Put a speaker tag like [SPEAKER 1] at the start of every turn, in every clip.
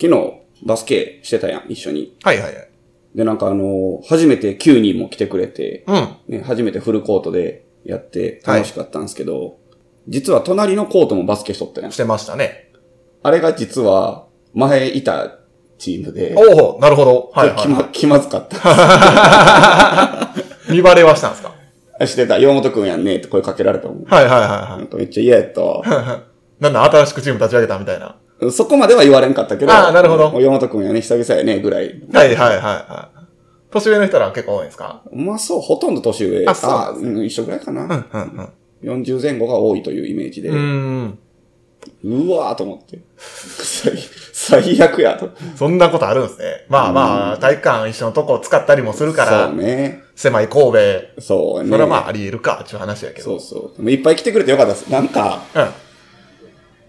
[SPEAKER 1] 昨日バスケしてたやん、一緒に。
[SPEAKER 2] はいはいはい。
[SPEAKER 1] で、なんかあの、初めて9人も来てくれて、
[SPEAKER 2] うん。
[SPEAKER 1] ね、初めてフルコートでやって楽しかったんですけど、実は隣のコートもバスケしとったやん
[SPEAKER 2] し。てましたね。
[SPEAKER 1] あれが実は、前いたチームで、
[SPEAKER 2] おおなるほど。はい
[SPEAKER 1] 気ま
[SPEAKER 2] は
[SPEAKER 1] 気まずかった。
[SPEAKER 2] い。見バレはしたんですか？
[SPEAKER 1] してた、岩本くんやんねって声かけられたもん。
[SPEAKER 2] はいはいはい
[SPEAKER 1] な
[SPEAKER 2] は
[SPEAKER 1] んかめっちゃ嫌やった。
[SPEAKER 2] なんだ、新しくチーム立ち上げたみたいな。
[SPEAKER 1] そこまでは言われんかったけど、
[SPEAKER 2] あーなるほど
[SPEAKER 1] もう岩本くんやね、久々やね、ぐらい。
[SPEAKER 2] はいはいはいはい。年上の人ら結構多いんですか？
[SPEAKER 1] まあそう、ほとんど年上。
[SPEAKER 2] あそう
[SPEAKER 1] うん、一緒ぐらいかな。
[SPEAKER 2] うんうん
[SPEAKER 1] 40前後が多いというイメージで、
[SPEAKER 2] う。
[SPEAKER 1] うん
[SPEAKER 2] ん。
[SPEAKER 1] わーと思って。最最悪やと。
[SPEAKER 2] そんなことあるんですね。まあまあ、体育館一緒のとこを使ったりもするから
[SPEAKER 1] そう、ね。
[SPEAKER 2] 狭い神戸、
[SPEAKER 1] そうね。
[SPEAKER 2] それはまああり得るか、っていう話やけど。
[SPEAKER 1] そうそう。いっぱい来てくれてよかったです。なんか、
[SPEAKER 2] うん。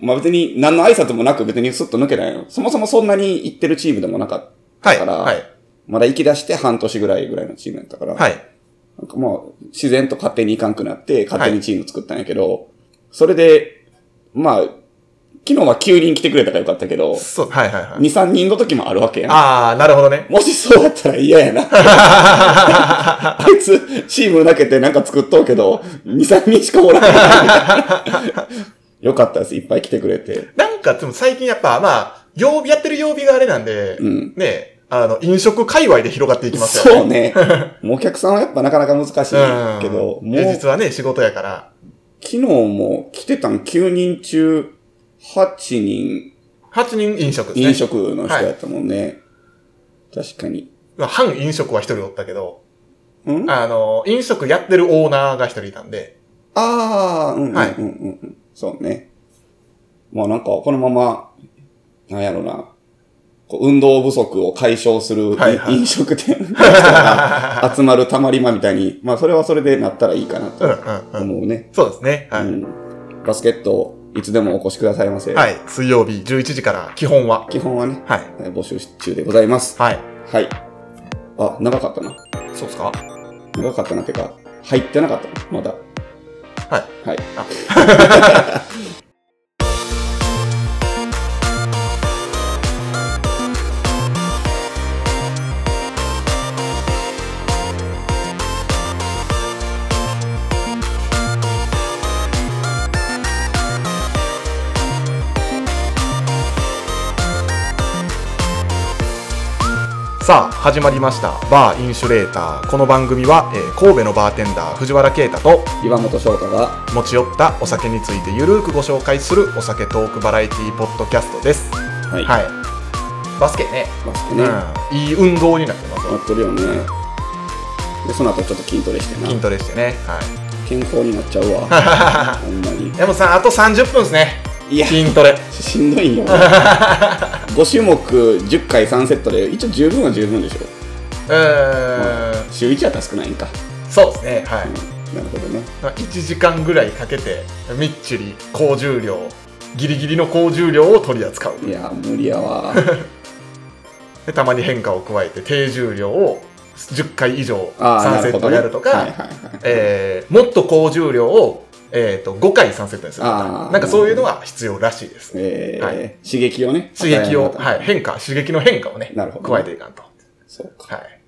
[SPEAKER 1] まあ別に何の挨拶もなく別にスッと抜けないの。そもそもそんなに行ってるチームでもなかった
[SPEAKER 2] はい。
[SPEAKER 1] から、
[SPEAKER 2] はい。
[SPEAKER 1] まだ行き出して半年ぐらいぐらいのチームやったから、
[SPEAKER 2] はい。
[SPEAKER 1] なんかまあ自然と勝手に行かんくなって、勝手にチーム作ったんやけど、それで、まあ、昨日は9人来てくれたからよかったけど、
[SPEAKER 2] そう、はいはいはい。
[SPEAKER 1] 2、3人の時もあるわけやん。
[SPEAKER 2] ああ、なるほどね。
[SPEAKER 1] もしそうやったら嫌やな。あいつ、チーム抜けてなんか作っとうけど、2、3人しかおらん。よかったです。いっぱい来てくれて。
[SPEAKER 2] なんか、でも最近やっぱ、まあ、曜日、やってる曜日があれなんで、
[SPEAKER 1] うん
[SPEAKER 2] ね、あの、飲食界隈で広がっていきますよね。
[SPEAKER 1] そうね。もうお客さんはやっぱなかなか難しい
[SPEAKER 2] うん。
[SPEAKER 1] けど、もう、
[SPEAKER 2] 平日はね、仕事やから。
[SPEAKER 1] 昨日も来てたん9人中8人
[SPEAKER 2] 8人飲食ですね。
[SPEAKER 1] 飲食の人やったもんね。確かに。
[SPEAKER 2] まあ半飲食は一人おったけど、
[SPEAKER 1] ん？
[SPEAKER 2] あの、飲食やってるオーナーが一人いたんで、
[SPEAKER 1] ああ、うんうんうんうん、
[SPEAKER 2] はい
[SPEAKER 1] うん。そうね。まあなんかこのまま、なんやろな。こう運動不足を解消する、
[SPEAKER 2] はいはい
[SPEAKER 1] 飲食店の人が 集まるたまり場みたいに、まあそれはそれでなったらいいかなと
[SPEAKER 2] うんうんうん。
[SPEAKER 1] 思うね。
[SPEAKER 2] そうですね。はい。
[SPEAKER 1] うんバスケット、いつでもお越しくださいませ。
[SPEAKER 2] はい。水曜日11時から基本は。
[SPEAKER 1] 基本はね、
[SPEAKER 2] はい。
[SPEAKER 1] えー募集中でございます。
[SPEAKER 2] はい。
[SPEAKER 1] はい。あ、長かったな。
[SPEAKER 2] そうですか？
[SPEAKER 1] 長かったなってか、入ってなかったな、まだ。
[SPEAKER 2] はい。
[SPEAKER 1] はい。
[SPEAKER 2] さあ、始まりました。バーインシュレーター。この番組は、えー神戸のバーテンダー藤原啓太と
[SPEAKER 1] 岩本翔太が、
[SPEAKER 2] 持ち寄ったお酒についてゆるーくご紹介するお酒トークバラエティポッドキャストです。
[SPEAKER 1] はい。
[SPEAKER 2] はい。バスケね。
[SPEAKER 1] バスケね、や
[SPEAKER 2] うん。いい運動になってますよ。
[SPEAKER 1] ってるよね。で、その後ちょっと筋トレして
[SPEAKER 2] 筋
[SPEAKER 1] な。
[SPEAKER 2] トレしてね。はい。
[SPEAKER 1] 健康になっちゃうわ。ほんまに。
[SPEAKER 2] でもさ、あと30分ですね。
[SPEAKER 1] いや、
[SPEAKER 2] 筋トレ。
[SPEAKER 1] しんどいんよ。5種目10回3セットで、一応十分は十分でしょ。
[SPEAKER 2] うーん。
[SPEAKER 1] 週1やったら少ないんか。
[SPEAKER 2] そうですね。はい。
[SPEAKER 1] なるほどね。
[SPEAKER 2] まあ1時間ぐらいかけて、みっちり高重量、ギリギリの高重量を取り扱う。
[SPEAKER 1] いや、無理やわ。
[SPEAKER 2] でたまに変化を加えて低重量を10回以上
[SPEAKER 1] ああ、
[SPEAKER 2] 3セッ。トやるとか、もっと高重量を、えー、と5回3セットにするなんかそういうのは必要らしいです、
[SPEAKER 1] えー
[SPEAKER 2] はい。
[SPEAKER 1] 刺激をね。
[SPEAKER 2] 刺激を、はい、変化刺激の変化をね
[SPEAKER 1] なるほど。
[SPEAKER 2] 加えていかんと、
[SPEAKER 1] そうか。
[SPEAKER 2] はい、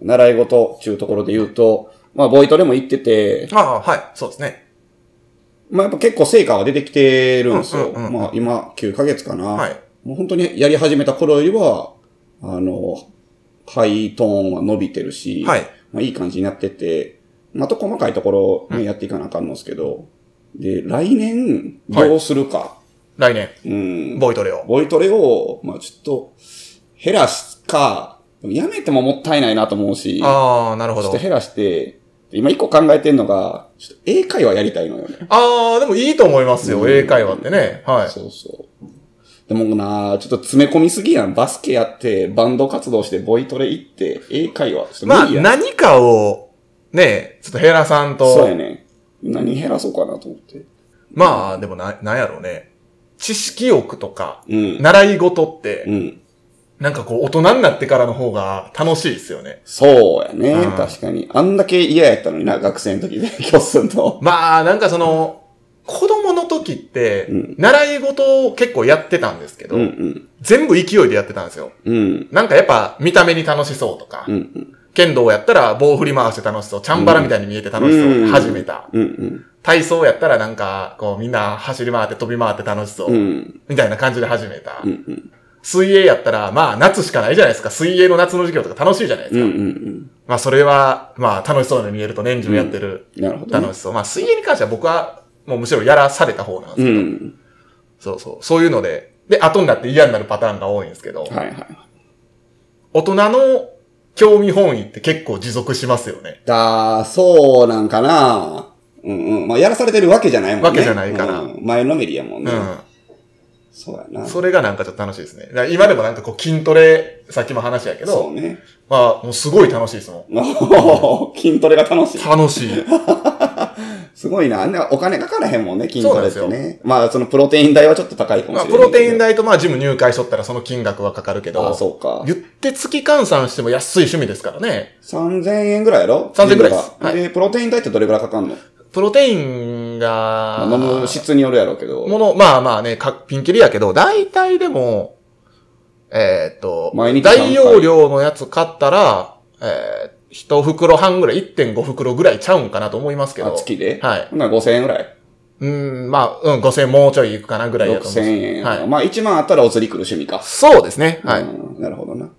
[SPEAKER 1] 習い事っていうところで言うと、まあ、ボイトレも行ってて、
[SPEAKER 2] ああはい。そうですね。
[SPEAKER 1] まあ、やっぱ結構成果は出てきてるんですよ。
[SPEAKER 2] うんうんうん
[SPEAKER 1] まあ、今、9ヶ月かな。
[SPEAKER 2] はい。
[SPEAKER 1] もう本当にやり始めた頃よりは、あの、ハイトーンは伸びてるし、
[SPEAKER 2] はい。
[SPEAKER 1] まあ、いい感じになってて、まあ、あと細かいところ、ねやっていかなあかんのですけど、で、来年、どうするか。
[SPEAKER 2] 来年
[SPEAKER 1] うん。
[SPEAKER 2] ボイトレを
[SPEAKER 1] ボイトレを、まあ、ちょっと、減らすか、やめてももったいないなと思うし、
[SPEAKER 2] ああなるほど
[SPEAKER 1] ちょっと減らして、今一個考えてんのが、ちょっと英会話やりたいのよね。
[SPEAKER 2] ああでもいいと思いますよ、
[SPEAKER 1] うん
[SPEAKER 2] 英会話ってねはい
[SPEAKER 1] そうそう。でもなちょっと詰め込みすぎやん。バスケやって、バンド活動して、ボイトレ行って、英会話。
[SPEAKER 2] まあ何かをねちょっと減らさんと
[SPEAKER 1] そうやね。何減らそうかなと思って。
[SPEAKER 2] まあでもななんやろうね知識欲とか
[SPEAKER 1] うん。
[SPEAKER 2] 習い事って、
[SPEAKER 1] うん。
[SPEAKER 2] なんかこう、大人になってからの方が楽しいですよね。
[SPEAKER 1] そうやね、
[SPEAKER 2] うん
[SPEAKER 1] 確かに。あんだけ嫌やったのにな、学生の時勉強するの。
[SPEAKER 2] まあ、なんかその、子供の時って
[SPEAKER 1] うん、
[SPEAKER 2] 習い事を結構やってたんですけど、
[SPEAKER 1] うんうん。
[SPEAKER 2] 全部勢いでやってたんですよ。
[SPEAKER 1] うん。
[SPEAKER 2] なんかやっぱ見た目に楽しそうとか、
[SPEAKER 1] うんうん。
[SPEAKER 2] 剣道やったら棒振り回して楽しそう、チャンバラみたいに見えて楽しそう、
[SPEAKER 1] うん
[SPEAKER 2] 始めた。体操やったらなんか、こうみんな走り回って飛び回って楽しそう、
[SPEAKER 1] うん。
[SPEAKER 2] みたいな感じで始めた。水泳やったら、まあ夏しかないじゃないですか。水泳の夏の授業とか楽しいじゃないですか。まあそれは、まあ楽しそうに見えると年中やってる。
[SPEAKER 1] うん。なるほどね。
[SPEAKER 2] 楽しそう。まあ水泳に関しては僕は、もうむしろやらされた方なんです
[SPEAKER 1] う
[SPEAKER 2] けど、
[SPEAKER 1] ん。
[SPEAKER 2] そうそう。そういうので、で、後になって嫌になるパターンが多いんですけど、
[SPEAKER 1] はいはい。
[SPEAKER 2] 大人の興味本位って結構持続しますよね。
[SPEAKER 1] だ、そうなんかなうんうん。まあ、やらされてるわけじゃないもんね。
[SPEAKER 2] わけじゃないから
[SPEAKER 1] うん前のめりやもんね。
[SPEAKER 2] う
[SPEAKER 1] そうやな。
[SPEAKER 2] ん。それがなんかちょっと楽しいですね。今でもなんかこう筋トレ、さっきも話やけど、
[SPEAKER 1] そうね。
[SPEAKER 2] まあもうすごい楽しいですも
[SPEAKER 1] 筋トレが楽しい
[SPEAKER 2] ん。。楽しい。
[SPEAKER 1] すごいな。お金かからへんもんね、筋トレってね。まあ、そのプロテイン代はちょっと高いかも
[SPEAKER 2] まあ
[SPEAKER 1] しれない。
[SPEAKER 2] プロテイン。代とまあジム入会しとったらその金額はかかるけど、
[SPEAKER 1] ああ、そうか。
[SPEAKER 2] 言って月換算しても安い趣味ですからね。
[SPEAKER 1] 3000円ぐらいやろ
[SPEAKER 2] ？3000ぐらいですはい
[SPEAKER 1] で、プロテイン代ってどれぐらいかかんの？
[SPEAKER 2] プロテインが、
[SPEAKER 1] まあ飲む質によるやろうけど。
[SPEAKER 2] もの、まあまあね、かピンキリやけど、大体でも、えーっと、大容量のやつ買ったら、えー、一袋半ぐらい、1.5袋ぐらいちゃうんかなと思いますけど。
[SPEAKER 1] あ、月で？
[SPEAKER 2] はい。
[SPEAKER 1] なら5000円ぐらい。
[SPEAKER 2] うん、まあ、うん、5000円もうちょいいくかなぐらいやと思います。
[SPEAKER 1] 6000円。
[SPEAKER 2] はい。
[SPEAKER 1] まあ、1万あったらお釣り来る趣味か。
[SPEAKER 2] そうですね。はい。
[SPEAKER 1] うんなるほどな。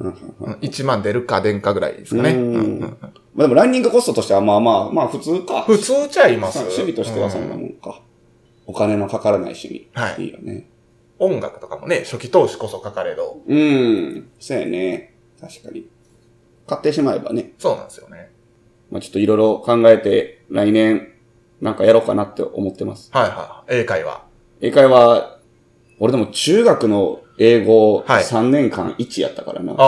[SPEAKER 1] うんうんうん
[SPEAKER 2] うん1万出るか出んかぐらいですかね。
[SPEAKER 1] うん
[SPEAKER 2] うんうん
[SPEAKER 1] まあでもランニングコストとしてはまあまあ、まあ普通か。
[SPEAKER 2] 普通ちゃいます
[SPEAKER 1] 趣味としてはそんな
[SPEAKER 2] うん
[SPEAKER 1] もんか。お金のかからない趣味。
[SPEAKER 2] はい
[SPEAKER 1] いいよね。
[SPEAKER 2] 音楽とかもね、初期投資こそかかれど。
[SPEAKER 1] うん。そうやね。確かに。買ってしまえばね。
[SPEAKER 2] そうなんですよね。
[SPEAKER 1] まあちょっといろいろ考えて、来年、なんかやろうかなって思ってます。
[SPEAKER 2] はいはい。英会話。
[SPEAKER 1] 英会話、俺でも中学の英語
[SPEAKER 2] はい
[SPEAKER 1] 3年間1やったからな。
[SPEAKER 2] ああ。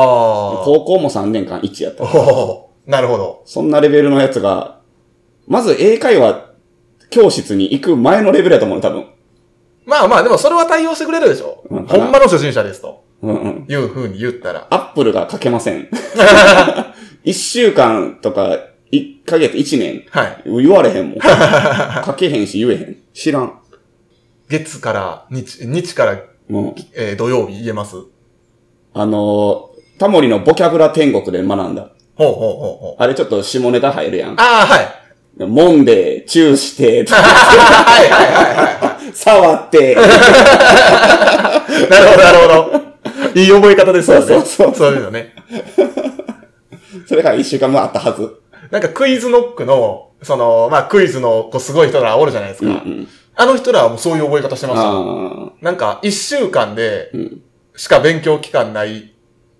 [SPEAKER 1] 高校も3年間1やったから。
[SPEAKER 2] おーなるほど。
[SPEAKER 1] そんなレベルのやつが、まず英会話教室に行く前のレベルやと思う、多分。
[SPEAKER 2] まあまあ、でもそれは対応してくれるでしょ。
[SPEAKER 1] うん
[SPEAKER 2] ほんまの初心者ですと。
[SPEAKER 1] うんうん。
[SPEAKER 2] いう風に言ったら。
[SPEAKER 1] アップルが書けません。一週間とか、一ヶ月、一年。
[SPEAKER 2] はい。
[SPEAKER 1] 言われへんもん。書けへんし言えへん。知らん。
[SPEAKER 2] 月から日、日から、
[SPEAKER 1] もう、
[SPEAKER 2] えー土曜日言えます？ほ
[SPEAKER 1] あのー、タモリのボキャブラ天国で学んだ。
[SPEAKER 2] うほうほうほう。
[SPEAKER 1] あれちょっと下ネタ入るやん。
[SPEAKER 2] ああ、はい。
[SPEAKER 1] 揉んで、チューして、
[SPEAKER 2] はいはいはいは
[SPEAKER 1] 触って、
[SPEAKER 2] い。なるほど、なるほど。いい覚え方ですよね。
[SPEAKER 1] そうそうそう
[SPEAKER 2] そういうのね。
[SPEAKER 1] それから一週間もあったはず。
[SPEAKER 2] なんかクイズノックの、その、まあクイズのこうすごい人らおるじゃないですか。
[SPEAKER 1] うんうん。
[SPEAKER 2] あの人らはもうそういう覚え方してました。
[SPEAKER 1] あ
[SPEAKER 2] なんか一週間で
[SPEAKER 1] あ。うん。
[SPEAKER 2] しか勉強期間ない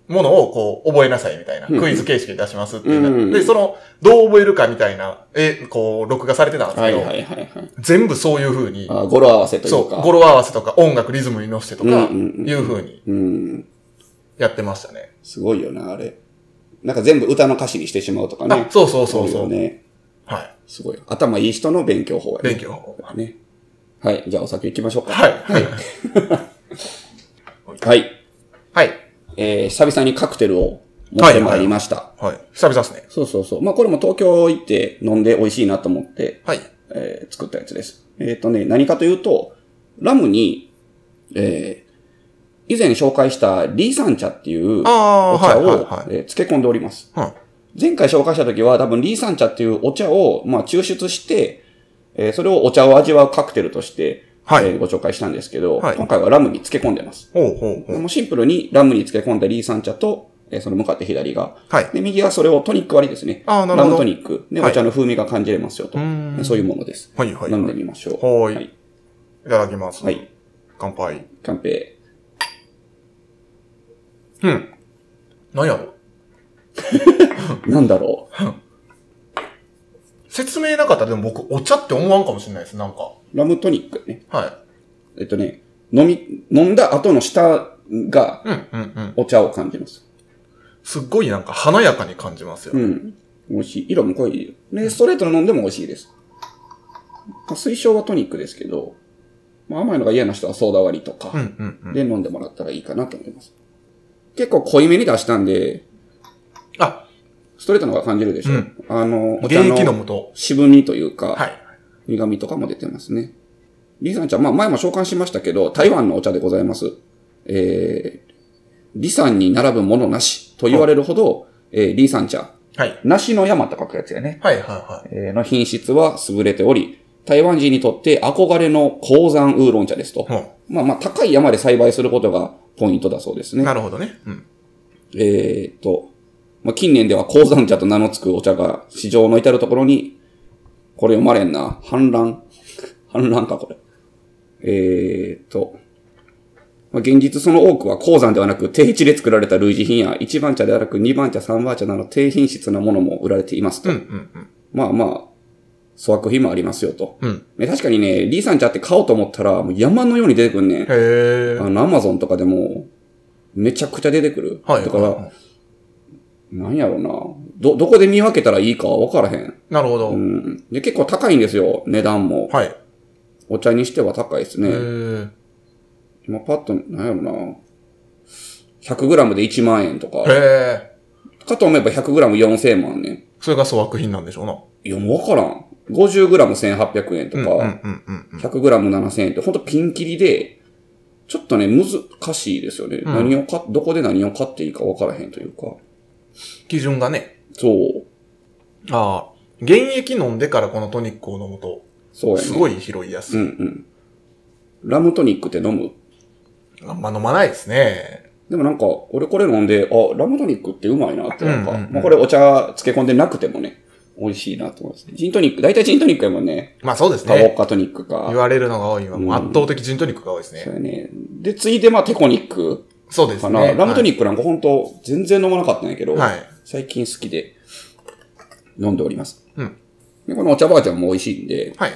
[SPEAKER 2] ものをこう覚えなさいみたいな。
[SPEAKER 1] うん
[SPEAKER 2] クイズ形式で出しますっていうな
[SPEAKER 1] うん
[SPEAKER 2] で、その、どう覚えるかみたいな、え、こう、録画されてたんですけど、
[SPEAKER 1] はいはいはいはい。
[SPEAKER 2] 全部そういう風に、
[SPEAKER 1] あ語呂合わせとい
[SPEAKER 2] そうう、
[SPEAKER 1] か。
[SPEAKER 2] 語呂合わせとか音楽リズムに乗せてとか、いう風に
[SPEAKER 1] うん。
[SPEAKER 2] やってましたね。
[SPEAKER 1] すごいよな、あれ。なんか全部歌の歌詞にしてしまうとかね
[SPEAKER 2] あ。そうそうそうそう
[SPEAKER 1] よね。
[SPEAKER 2] はい。
[SPEAKER 1] すごい。頭いい人の勉強法やね。
[SPEAKER 2] 勉強法。
[SPEAKER 1] ね。はい。じゃあお酒行きましょうか。
[SPEAKER 2] はい。はい。
[SPEAKER 1] はい。
[SPEAKER 2] はい。
[SPEAKER 1] えー、久々にカクテルを持ってまいりました。
[SPEAKER 2] はい。久々ですね。
[SPEAKER 1] そうそうそう。まあこれも東京行って飲んで美味しいなと思って、
[SPEAKER 2] はい。
[SPEAKER 1] えー作ったやつです。えっ、とね、何かというと、ラムに、えー以前紹介したリーサン茶っていうお茶を、
[SPEAKER 2] はいはいはい
[SPEAKER 1] えー漬け込んでおります。
[SPEAKER 2] うん。
[SPEAKER 1] 前回紹介した時は多分リーサン茶っていうお茶を、まあ、抽出して、えーそれをお茶を味わうカクテルとして、
[SPEAKER 2] はい
[SPEAKER 1] えーご紹介したんですけど、
[SPEAKER 2] はい
[SPEAKER 1] 今回はラムに漬け込んでます。
[SPEAKER 2] ほうほうほう。
[SPEAKER 1] もうシンプルにラムに漬け込んだリーサン茶と、えーその向かって左が、
[SPEAKER 2] はい。
[SPEAKER 1] で、右はそれをトニック割りですね。
[SPEAKER 2] あーなるほど
[SPEAKER 1] ラムトニック。で、
[SPEAKER 2] はい
[SPEAKER 1] お茶の風味が感じれますよと。
[SPEAKER 2] ん
[SPEAKER 1] そういうものです。
[SPEAKER 2] はいはい。
[SPEAKER 1] 飲んでみましょう。
[SPEAKER 2] はーい
[SPEAKER 1] はい。
[SPEAKER 2] いただきます。
[SPEAKER 1] はい。
[SPEAKER 2] 乾杯。
[SPEAKER 1] 乾杯。
[SPEAKER 2] うん。何やろ？
[SPEAKER 1] なんだろ
[SPEAKER 2] 説明なかったらでも僕、お茶って思わんかもしれないです。なんか。
[SPEAKER 1] う。ラムトニックね。
[SPEAKER 2] は
[SPEAKER 1] えっとね、飲み、飲んだ後の舌が
[SPEAKER 2] い。うん、うん、うん。
[SPEAKER 1] お茶を感じます。
[SPEAKER 2] すっごいなんか華やかに感じますよ。
[SPEAKER 1] うん。美味しい。色も濃い。ね、ストレートの飲んでも美味しいです。まあ、推奨はトニックですけど、まあ、甘いのが嫌な人はソーダ割りとか
[SPEAKER 2] うん、うん、うん。
[SPEAKER 1] で飲んでもらったらいいかなと思います。結構濃いめに出したんで、
[SPEAKER 2] あ、
[SPEAKER 1] ストレートの方が感じるでしょ。
[SPEAKER 2] うん
[SPEAKER 1] あの、お
[SPEAKER 2] 現
[SPEAKER 1] 茶の。渋みというか、
[SPEAKER 2] はい。
[SPEAKER 1] 苦味とかも出てますね。リサン茶、まあ前も紹介しましたけど、台湾のお茶でございます。えー、リサンに並ぶものなしと言われるほど、えー、リサン茶、
[SPEAKER 2] はい。
[SPEAKER 1] 梨の山と書くやつやね。
[SPEAKER 2] はいはいはい。
[SPEAKER 1] えーの品質は優れており、台湾人にとって憧れの鉱山ウーロン茶ですと。
[SPEAKER 2] ほ
[SPEAKER 1] まあまあ高い山で栽培することがポイントだそうです
[SPEAKER 2] う
[SPEAKER 1] ね。
[SPEAKER 2] なるほどね。うん。
[SPEAKER 1] えーっと、まあ、近年では鉱山茶と名の付くお茶が市場の至るところに、これ読まれんな。反乱反乱か、これ。えーっと、まあ、現実その多くは鉱山ではなく低地で作られた類似品や一番茶ではなく二番茶、三番茶など低品質なものも売られていますと。
[SPEAKER 2] うんうんうん。
[SPEAKER 1] まあまあ、粗悪品もありますよと。
[SPEAKER 2] うん。
[SPEAKER 1] ね、確かにね、リーさん茶って買おうと思ったら、もう山のように出てくんねん。
[SPEAKER 2] へえ。
[SPEAKER 1] あの、アマゾンとかでも、めちゃくちゃ出てくる。
[SPEAKER 2] はい。
[SPEAKER 1] だから、
[SPEAKER 2] はい
[SPEAKER 1] なんやろな。ど、どこで見分けたらいいかわからへん。
[SPEAKER 2] なるほど。
[SPEAKER 1] うん。で、結構高いんですよ、値段も。
[SPEAKER 2] はい。
[SPEAKER 1] お茶にしては高いです
[SPEAKER 2] へ
[SPEAKER 1] ね。
[SPEAKER 2] え。
[SPEAKER 1] 今パッと、なんやろな。100g で1万円とか。
[SPEAKER 2] へえ。
[SPEAKER 1] かと思えば 100g4000 万ね。
[SPEAKER 2] それが粗悪品なんでしょうな。
[SPEAKER 1] いや、もうわからん。50g1800 円とか、
[SPEAKER 2] うんうんうんうんうん。
[SPEAKER 1] 100g7000 円ってほんとピンキリで、ちょっとね、難しいですよね。
[SPEAKER 2] うん
[SPEAKER 1] 何をか、どこで何を買っていいかわからへんというか。
[SPEAKER 2] 基準がね。
[SPEAKER 1] そう。
[SPEAKER 2] ああ。原液飲んでからこのトニックを飲むと、
[SPEAKER 1] そうやね。
[SPEAKER 2] すごい拾いやすい。
[SPEAKER 1] うんうん。ラムトニックって飲む？
[SPEAKER 2] あんま飲まないですね。
[SPEAKER 1] でもなんか、俺これ飲んで、あ、ラムトニックってうまいなってなんか、
[SPEAKER 2] うんうんうん
[SPEAKER 1] まあこれお茶漬け込んでなくてもね、美味しいなと思います。ジントニック、大体ジントニックやもんね。
[SPEAKER 2] まあそうですね。
[SPEAKER 1] タボッカトニックか。
[SPEAKER 2] 言われるのが多いわ。もう
[SPEAKER 1] うん
[SPEAKER 2] 圧倒的ジントニックが多いですね。
[SPEAKER 1] そうやね。で、ついでまあテコニック
[SPEAKER 2] そうです
[SPEAKER 1] かな。
[SPEAKER 2] ね。
[SPEAKER 1] ラムトニ
[SPEAKER 2] ッ
[SPEAKER 1] ックなんか本当全然飲まなかったんやけど、
[SPEAKER 2] クはい。
[SPEAKER 1] 最近好きで飲んでおります。
[SPEAKER 2] うん。
[SPEAKER 1] でこのお茶バージョンも美味しいんで、
[SPEAKER 2] はい。